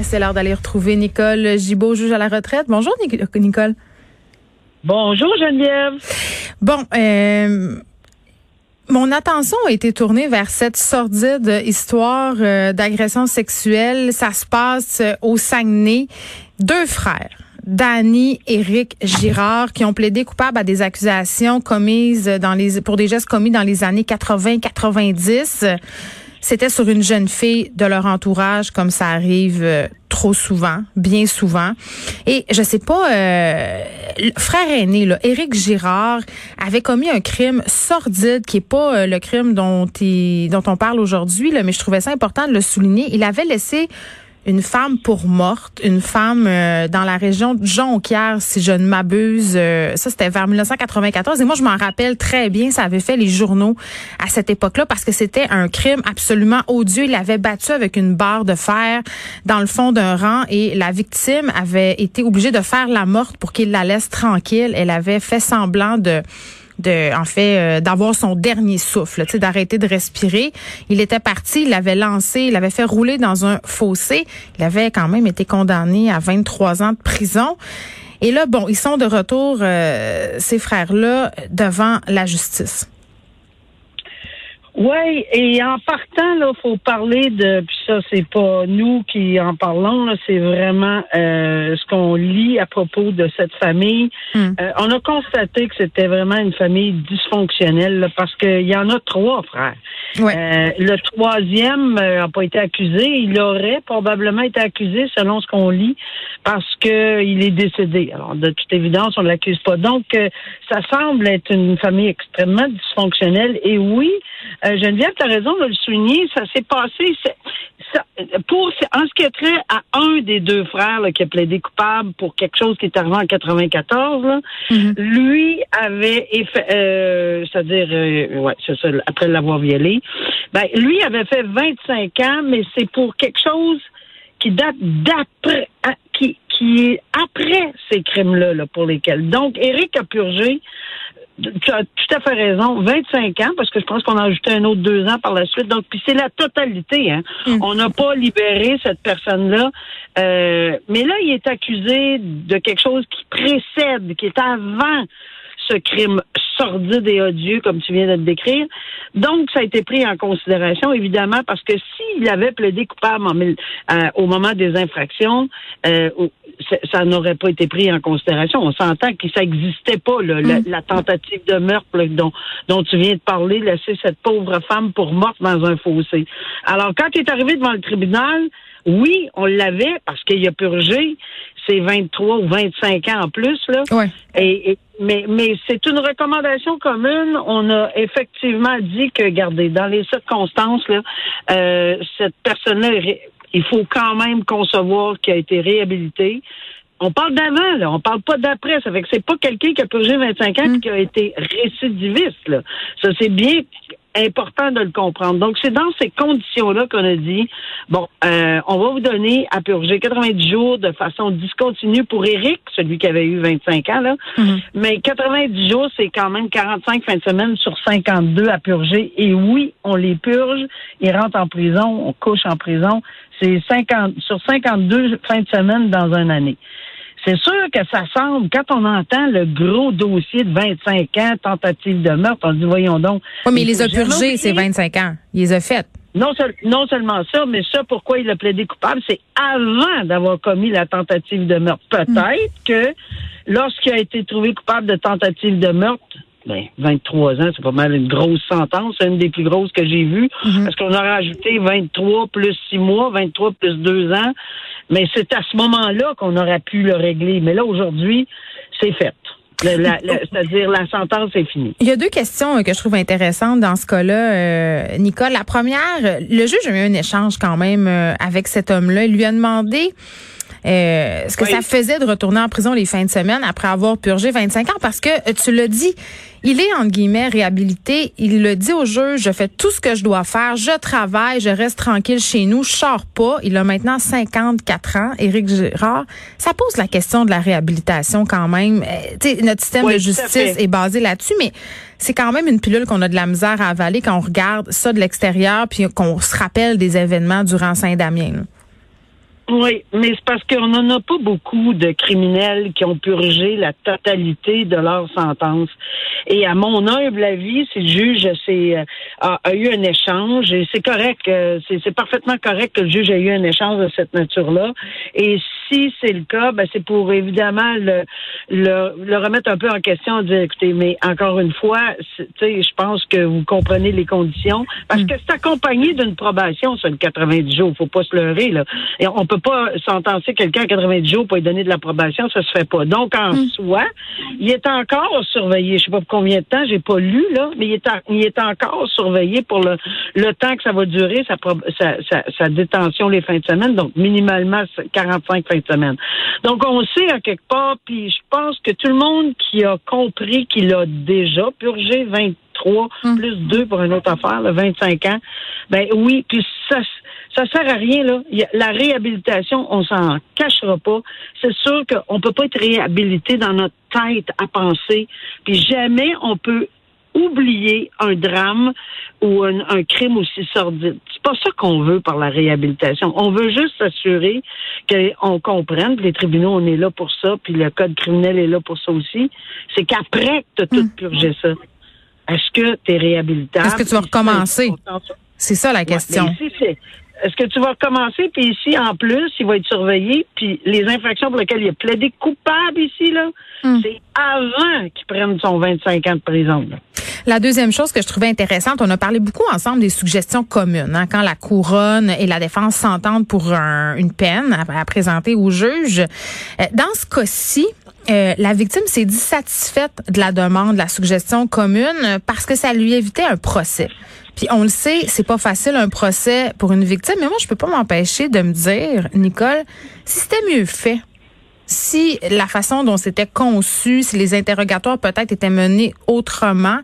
C'est l'heure d'aller retrouver Nicole Gibault, juge à la retraite. Bonjour, Nicole. Bonjour, Geneviève. Bon, euh, mon attention a été tournée vers cette sordide histoire euh, d'agression sexuelle. Ça se passe euh, au Saguenay. Deux frères. Danny, Éric Girard, qui ont plaidé coupables à des accusations commises dans les pour des gestes commis dans les années 80-90 c'était sur une jeune fille de leur entourage, comme ça arrive euh, trop souvent, bien souvent. Et je sais pas, euh, frère aîné, là, Éric Girard, avait commis un crime sordide qui est pas euh, le crime dont, dont on parle aujourd'hui, mais je trouvais ça important de le souligner. Il avait laissé une femme pour morte, une femme euh, dans la région de Jonquière, si je ne m'abuse. Euh, ça, c'était vers 1994. Et moi, je m'en rappelle très bien. Ça avait fait les journaux à cette époque-là parce que c'était un crime absolument odieux. Il avait battu avec une barre de fer dans le fond d'un rang et la victime avait été obligée de faire la morte pour qu'il la laisse tranquille. Elle avait fait semblant de en fait, euh, d'avoir son dernier souffle, tu sais, d'arrêter de respirer. Il était parti, il l'avait lancé, il l'avait fait rouler dans un fossé. Il avait quand même été condamné à 23 ans de prison. Et là, bon, ils sont de retour, euh, ces frères-là, devant la justice. Oui, et en partant, là, faut parler de, puis ça, c'est pas nous qui en parlons, là, c'est vraiment euh, ce qu'on lit à propos de cette famille. Hmm. Euh, on a constaté que c'était vraiment une famille dysfonctionnelle parce qu'il y en a trois frères. Euh, le troisième n'a pas été accusé. Il aurait probablement été accusé selon ce qu'on lit parce qu'il est décédé. Alors, de toute évidence, on ne l'accuse pas. Donc, ça semble être une famille extrêmement dysfonctionnelle. Et oui, euh, Geneviève, tu as raison de le souligner, ça s'est passé. Ça, pour, en ce qui est trait à un des deux frères qui a plaidé coupable pour quelque chose qui est arrivé en 94, mm-hmm. lui avait, euh, c'est-à-dire, euh, ouais, c'est ça, après l'avoir violé, ben, lui avait fait 25 ans, mais c'est pour quelque chose qui date d'après, qui, qui est après ces crimes-là, là, pour lesquels. Donc, Eric a purgé tu as tout à fait raison. 25 ans, parce que je pense qu'on a ajouté un autre deux ans par la suite. Donc, puis c'est la totalité. Hein. Mm. On n'a pas libéré cette personne-là. Euh, mais là, il est accusé de quelque chose qui précède, qui est avant ce crime sordide et odieux, comme tu viens de le décrire. Donc, ça a été pris en considération, évidemment, parce que s'il avait plaidé coupable euh, au moment des infractions, euh, ça n'aurait pas été pris en considération. On s'entend que ça n'existait pas, mm. la, tentative de meurtre dont, dont tu viens de parler, laisser cette pauvre femme pour morte dans un fossé. Alors, quand il est arrivé devant le tribunal, oui, on l'avait parce qu'il a purgé ses 23 ou 25 ans en plus. Là. Et, mais mais c'est une recommandation commune. On a effectivement dit que, regardez, dans les circonstances, là, euh, cette personne-là, il faut quand même concevoir qu'il a été réhabilité. On parle d'avant, là. On parle pas d'après. Ça fait que c'est pas quelqu'un qui a purgé 25 ans et mm. qui a été récidiviste, là. Ça, c'est bien important de le comprendre. Donc, c'est dans ces conditions-là qu'on a dit, bon, euh, on va vous donner à purger 90 jours de façon discontinue pour Eric, celui qui avait eu 25 ans, là. Mm-hmm. Mais 90 jours, c'est quand même 45 fins de semaine sur 52 à purger. Et oui, on les purge. Ils rentrent en prison, on couche en prison. C'est 50, sur 52 fins de semaine dans une année. C'est sûr que ça semble, quand on entend le gros dossier de 25 ans, tentative de meurtre, on se dit, voyons donc. Oui, mais il les a purgés, ces 25 ans. Il les a faites. Non, non seulement ça, mais ça, pourquoi il a plaidé coupable, c'est avant d'avoir commis la tentative de meurtre. Peut-être que lorsqu'il a été trouvé coupable de tentative de meurtre, ben, 23 ans, c'est pas mal une grosse sentence, c'est une des plus grosses que j'ai vues, mhm. parce qu'on aurait ajouté 23 plus 6 mois, 23 plus 2 ans, mais c'est à ce moment-là qu'on aurait pu le régler. Mais là, aujourd'hui, c'est fait. C'est-à-dire la sentence est finie. Il y a deux questions euh, que je trouve intéressantes dans ce cas-là, euh, Nicole. La première, le juge a eu un échange quand même euh, avec cet homme-là. Il lui a demandé euh, ce que ça faisait de retourner en prison les fins de semaine après avoir purgé 25 ans? Parce que euh, tu l'as dit, il est entre guillemets réhabilité. Il le dit au juge, je fais tout ce que je dois faire, je travaille, je reste tranquille chez nous, je sors pas. Il a maintenant 54 ans, Éric Girard. Ça pose la question de la réhabilitation quand même. Euh, notre système de justice est basé là-dessus, mais c'est quand même une pilule qu'on a de la misère à avaler quand on regarde ça de l'extérieur puis qu'on se rappelle des événements durant Saint-Damien. Oui, mais c'est parce qu'on n'en a pas beaucoup de criminels qui ont purgé la totalité de leur sentence. Et à mon humble avis, si le juge euh, a, eu un échange, et c'est correct, euh, c'est parfaitement correct que le juge ait eu un échange de cette nature-là. Et si c'est le cas, ben c'est pour évidemment le, le, remettre un peu en question, dire écoutez, mais encore une fois, tu sais, je pense que vous comprenez les conditions, parce mm. que c'est accompagné d'une probation sur le 90 jours, faut pas se leurrer là. Et on peut pas sentencer quelqu'un à 90 jours pour lui donner de l'approbation, ça se fait pas. Donc en hmm. soi, il est encore surveillé. Je sais pas combien de temps, j'ai pas lu là, mais il est, il est encore surveillé pour le, le temps que ça va durer sa, sa, détention les fins de semaine, donc minimalement 45 fins de semaine. Donc on sait à quelque part, puis je pense que tout le monde qui a compris qu'il a déjà purgé 23 hmm. plus 2 pour une autre affaire, le 25 ans, ben oui, puis ça ça sert à rien, là. la réhabilitation, on s'en cachera pas. C'est sûr qu'on peut pas être réhabilité dans notre tête à penser. Puis jamais on peut oublier un drame ou un, crime aussi sordide. C'est pas ça qu'on veut par la réhabilitation. On veut juste s'assurer qu'on comprenne, les tribunaux, on est là pour ça, puis le code criminel est là pour ça aussi. C'est qu'après que tu as tout hmm. purgé ça, est-ce que tu es réhabilitable? Est-ce que tu vas recommencer? C'est ça la question. Est-ce que tu vas recommencer? Puis ici, en plus, il va être surveillé. Puis les infractions pour lesquelles il a plaidé coupable ici, là, hmm. c'est avant qu'il prenne son 25 ans de prison. La deuxième chose que je trouvais intéressante, on a parlé beaucoup ensemble des suggestions communes. Hein, quand la couronne et la défense s'entendent pour une peine à, présenter au juge. Euh, dans ce cas-ci, euh, la victime s'est dissatisfaite de la demande, de la suggestion commune, parce que ça lui évitait un procès. Puis on le sait, c'est pas facile un procès pour une victime, mais moi je peux pas m'empêcher de me dire, Nicole, si c'était mieux fait, si la façon dont c'était conçu, si les interrogatoires peut-être étaient menés autrement,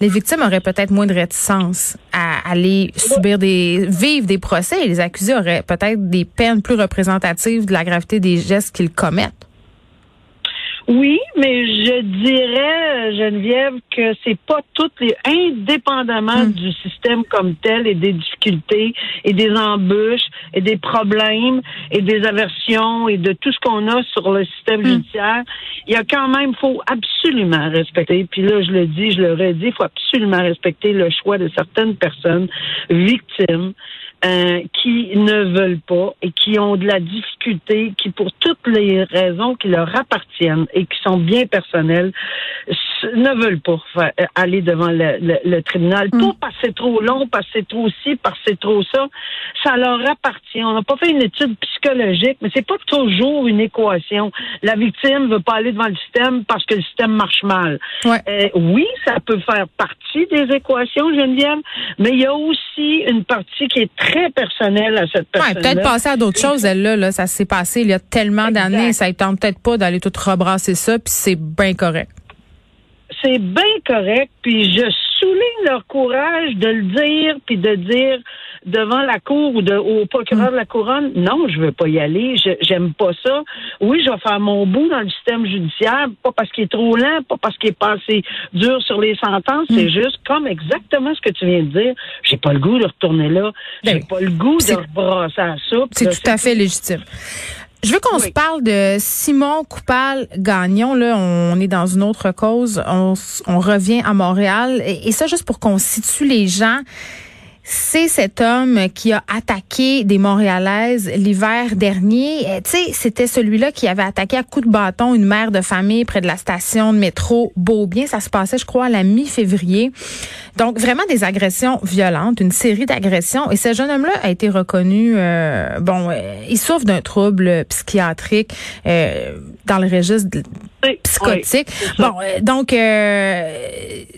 les victimes auraient peut-être moins de réticence à aller subir des vivre des procès et les accusés auraient peut-être des peines plus représentatives de la gravité des gestes qu'ils commettent. Oui, mais je dirais, Geneviève, que c'est pas toutes les, indépendamment hmm. du système comme tel et des difficultés et des embûches et des problèmes et des aversions et de tout ce qu'on a sur le système hmm. judiciaire, il y a quand même, faut absolument respecter. Puis là, je le dis, je le redis, il faut absolument respecter le choix de certaines personnes victimes euh, qui ne veulent pas et qui ont de la difficulté, qui pour toutes les raisons qui leur appartiennent et qui sont bien personnelles, ne veulent pas euh, aller devant le, tribunal. Mm. Pas parce que c'est trop long, parce que c'est trop ci, parce que c'est trop ça. Ça leur appartient. On n'a pas fait une étude psychologique, mais c'est pas toujours une équation. La victime veut pas aller devant le système parce que le système marche mal. Euh, oui, ça peut faire partie des équations, Geneviève, mais il y a aussi une partie qui est très personnelle à cette personne. Ouais, peut-être passer à d'autres choses, elle là, là ça s'est passé il y a tellement d'années, ça ne tente peut-être pas d'aller tout rebrasser ça, puis c'est bien correct. C'est bien correct, puis je souligne leur courage de le dire, puis de dire devant la cour ou de, au procureur de la couronne, non, je veux pas y aller, j'aime pas ça. Oui, je vais faire mon bout dans le système judiciaire, pas parce qu'il est trop lent, pas parce qu'il est pas assez dur sur les sentences, c'est mm. juste comme exactement ce que tu viens de dire. J'ai pas le goût de retourner là. J'ai ben, pas le goût de rebrasser à ça. C'est tout à fait légitime. Je veux qu'on se parle de Simon Coupal-Gagnon. Là, on est dans une autre cause. On, revient à Montréal. et ça, juste pour qu'on situe les gens c'est cet homme qui a attaqué des Montréalaises l'hiver dernier. Euh, tu c'était celui-là qui avait attaqué à coups de bâton une mère de famille près de la station de métro Beaubien. Ça se passait, je crois, à la mi-février. Donc, vraiment des agressions violentes, une série d'agressions. Et ce jeune homme-là a été reconnu, euh, bon, euh, il souffre d'un trouble psychiatrique dans le registre psychotique. bon, donc,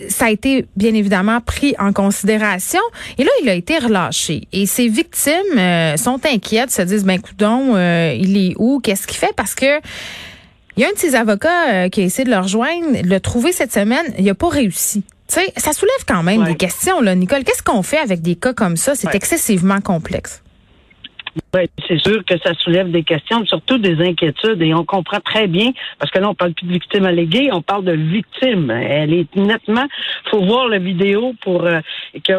ça a été bien évidemment pris en considération. Et là, il a été relâché. Et ses victimes euh, sont inquiètes, se disent, ben, coudon, euh, il est où? Qu'est-ce qu'il fait? Parce que il y a un de ses avocats euh, qui a essayé de le rejoindre, le trouver cette semaine, il n'a pas réussi. Tu sais, ça soulève quand même des questions, là, Nicole. Qu'est-ce qu'on fait avec des cas comme ça? C'est excessivement complexe. Ben, c'est sûr que ça soulève des questions, surtout des inquiétudes, et on comprend très bien, parce que là, on parle plus de victime alléguée, on parle de victime. Elle est nettement, faut voir la vidéo pour euh, que,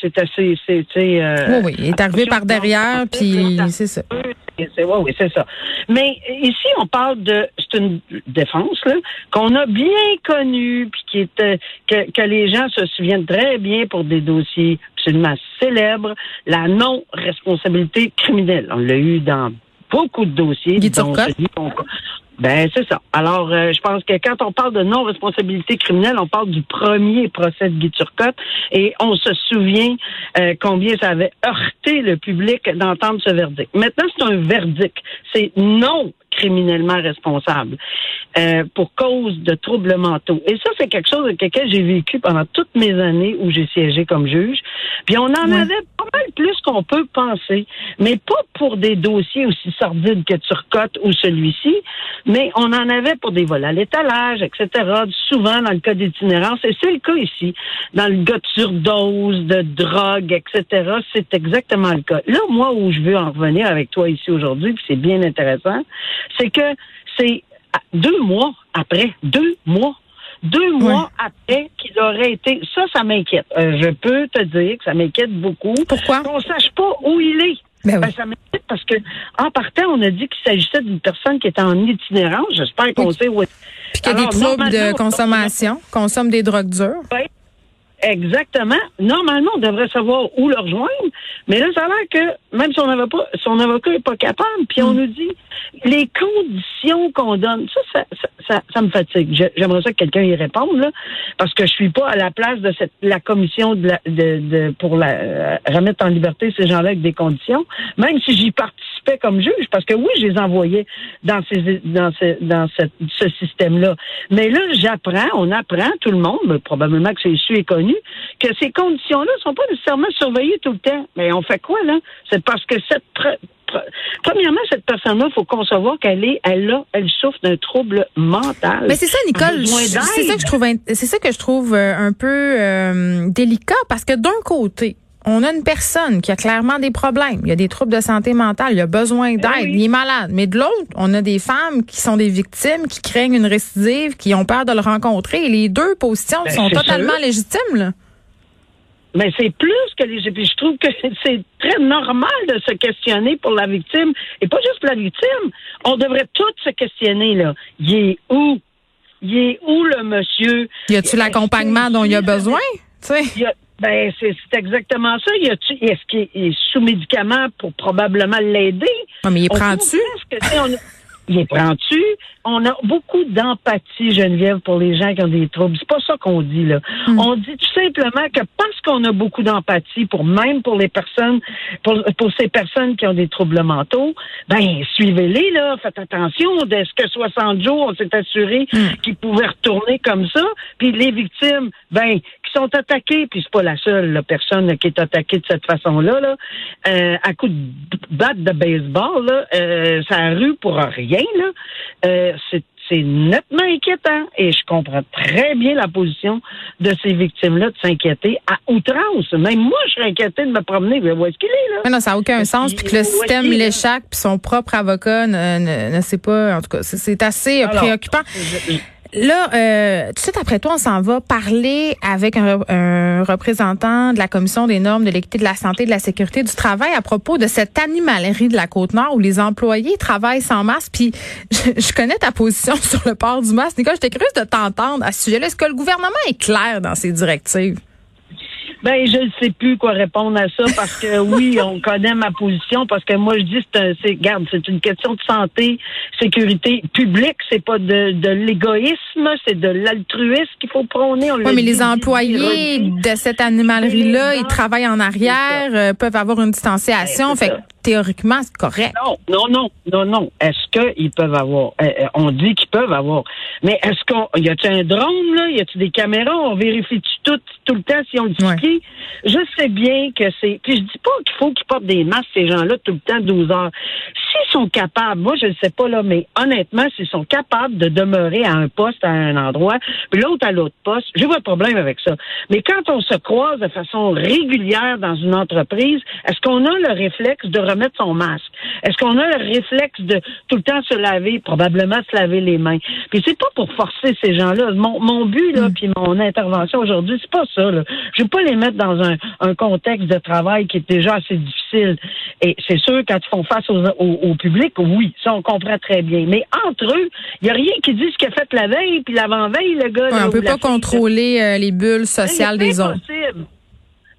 c'est assez, c'est, euh, oui, oui, il est arrivé par derrière, puis c'est ça. Oui, oui, c'est ça. Mais ici, on parle de, c'est une défense là qu'on a bien connue, puis qui était que, que les gens se souviennent très bien pour des dossiers absolument célèbres, la non-responsabilité criminelle. On l'a eu dans beaucoup de dossiers. Ben c'est ça. Alors, euh, je pense que quand on parle de non-responsabilité criminelle, on parle du premier procès de Guy Turcotte et on se souvient euh, combien ça avait heurté le public d'entendre ce verdict. Maintenant, c'est un verdict. C'est non criminellement responsable euh, pour cause de troubles mentaux. Et ça, c'est quelque chose avec lequel j'ai vécu pendant toutes mes années où j'ai siégé comme juge. Puis on en avait pas mal plus qu'on peut penser, mais pas pour des dossiers aussi sordides que Turcotte ou celui-ci, mais on en avait pour des vols à l'étalage, etc. Souvent dans le cas d'itinérance, et c'est le cas ici. Dans le cas de surdose, de drogue, etc., c'est exactement le cas. Là, moi, où je veux en revenir avec toi ici aujourd'hui, puis c'est bien intéressant, c'est que c'est deux mois après, deux mois, deux mois après qu'il aurait été. Ça, ça m'inquiète. Euh, je peux te dire que ça m'inquiète beaucoup. Pourquoi? Qu'on sache pas où il est. Ben ben, ça m'inquiète parce que, en partant, on a dit qu'il s'agissait d'une personne qui était en itinérance. J'espère qu'on sait où. Puis qu'il y a des troubles de consommation, consomme des drogues dures. Oui, Exactement. Normalement, on devrait savoir où le rejoindre, mais là, ça a l'air que même son avocat, son avocat est pas capable, puis on hmm. nous dit les conditions qu'on donne. Ça, ça, ça, ça me fatigue. J'aimerais ça que quelqu'un y réponde, là, parce que je suis pas à la place de cette la commission de, la, de, de pour la euh, remettre en liberté ces gens-là avec des conditions, même si j'y comme juge, parce que oui, je les envoyais dans ces dans ce dans ce système-là. Mais là, j'apprends, on apprend tout le monde, probablement que c'est su et connu que ces conditions-là ne sont pas nécessairement surveillées tout le temps. Mais on fait quoi, là? C'est parce que cette Premièrement, cette personne-là, il faut concevoir qu'elle est, elle a, elle souffre d'un trouble mental. Mais c'est ça, Nicole. C'est ça que je trouve, c'est ça que je trouve un peu euh, délicat parce que d'un côté, on a une personne qui a clairement des problèmes. Il y a des troubles de santé mentale. Il a besoin ben d'aide. Il est malade. Mais de l'autre, on a des femmes qui sont des victimes, qui craignent une récidive, qui ont peur de le rencontrer. Et les deux positions ben, sont totalement légitimes, là. Mais c'est plus que les. Puis je trouve que c'est très normal de se questionner pour la victime. Et pas juste pour la victime. On devrait tous se questionner, là. Il est où? Il est où le monsieur? Y a-tu l'accompagnement dont il a besoin? Tu sais? Ben, c'est exactement ça. Est-ce qu'il est sous médicament pour probablement l'aider? Non, mais il prend-tu? Il prend-tu? On a beaucoup d'empathie, Geneviève, pour les gens qui ont des troubles. C'est pas ça qu'on dit, là. Hmm. On dit tout simplement que parce qu'on a beaucoup d'empathie pour même pour les personnes, pour, pour ces personnes qui ont des troubles mentaux, ben, suivez-les, là. Faites attention. Est-ce que 60 jours, on s'est assuré hmm. qu'ils pouvaient retourner comme ça? Puis les victimes, ben, qui sont attaqués, puis c'est pas la seule personne qui est attaquée de cette façon-là, là, euh, à coup de batte de baseball, là, euh, ça rue pour rien, là. Euh, c'est c'est nettement inquiétant et je comprends très bien la position de ces victimes-là de s'inquiéter à outrance. Même moi, je serais inquiétée de me promener. Mais où est-ce qu'il est, là? Mais non, ça n'a aucun sens. Puis que le système l'échappe, puis son propre avocat ne, ne, sait pas. En tout cas, c'est assez préoccupant. Là, euh, tout de suite après toi, on s'en va parler avec un, représentant de la Commission des normes de l'équité de la santé et de la sécurité du travail à propos de cette animalerie de la Côte-Nord où les employés travaillent sans masque. Puis, je, connais ta position sur le port du masque. Nicole, j'étais curieuse de t'entendre à ce sujet-là. Est-ce que le gouvernement est clair dans ses directives? Ben, je ne sais plus quoi répondre à ça parce que oui, on connaît ma position parce que moi je dis c'est c'est garde, c'est une question de santé, sécurité publique, c'est pas de, de l'égoïsme, c'est de l'altruisme qu'il faut prôner. Oui, mais les employés de cette animalerie là, ils travaillent en arrière, euh, peuvent avoir une distanciation, ben, fait théoriquement c'est correct. Non, non, non, non, non. Est-ce qu'ils peuvent avoir euh, euh, On dit qu'ils peuvent avoir, mais est-ce qu'on y a-t-il un drone là, y a-t-il des caméras? On vérifie tout tout le temps si on le dit je sais bien que c'est. Puis je dis pas qu'il faut qu'ils portent des masques, ces gens-là, tout le temps, 12 heures. S'ils sont capables, moi je ne sais pas là, mais honnêtement, s'ils sont capables de demeurer à un poste à un endroit, puis l'autre à l'autre poste, j'ai pas de problème avec ça. Mais quand on se croise de façon régulière dans une entreprise, est-ce qu'on a le réflexe de remettre remettre son masque? Est-ce qu'on a le réflexe de tout le temps se laver, probablement se laver les mains? Puis c'est pas pour forcer ces gens-là. Mon, mon but, là, mm. puis mon intervention aujourd'hui, c'est pas ça. Là. Je veux pas les mettre dans un, un contexte de travail qui est déjà assez difficile. Et c'est sûr, quand ils font face au, au, public, oui, ça, on comprend très bien. Mais entre eux, il n'y a rien qui dit ce qu'il a fait la veille, puis l'avant-veille, le gars... on peut pas contrôler euh, les bulles sociales des autres.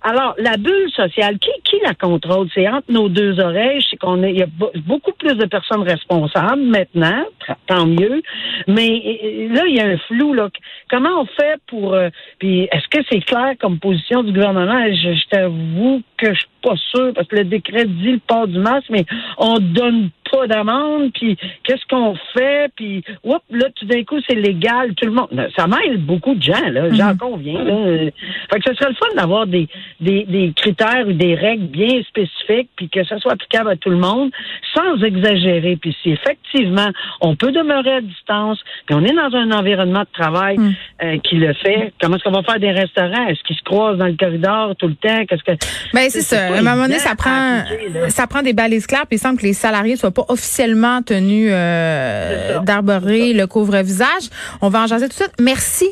Alors, la bulle sociale, qui, qui la contrôle? C'est entre nos deux oreilles. C'est qu'on il y a beaucoup plus de personnes responsables maintenant, tant mieux. Mais là, il y a un flou. Là. Comment on fait pour... Euh, puis, est-ce que c'est clair comme position du gouvernement? Je, je t'avoue que je suis pas sûr, parce que le décret dit le port du masque, mais on donne pas d'amende, puis qu'est-ce qu'on fait, puis oups, là, tout d'un coup, c'est légal, tout le monde. Ça mêle beaucoup de gens, là, j'en mhm. conviens. Là. Fait que ce serait le fun d'avoir des, des, des critères ou des règles bien spécifiques, puis que ça soit applicable à tout le monde, sans exagérer. Puis si effectivement, on peut demeurer à distance, puis on est dans un environnement de travail mhm. euh, qui le fait, comment est-ce qu'on va faire des restaurants? Est-ce qu'ils se croisent dans le corridor tout le temps? Qu'est-ce que... Ben, c'est ça. À un moment donné, ça prend, ça prend des balises claires, puis il semble que les salariés soient pas officiellement tenus euh, d'arborer le couvre-visage. On va en jaser tout de suite. Merci.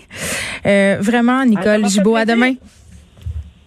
Euh, vraiment, Nicole Gibault. À demain.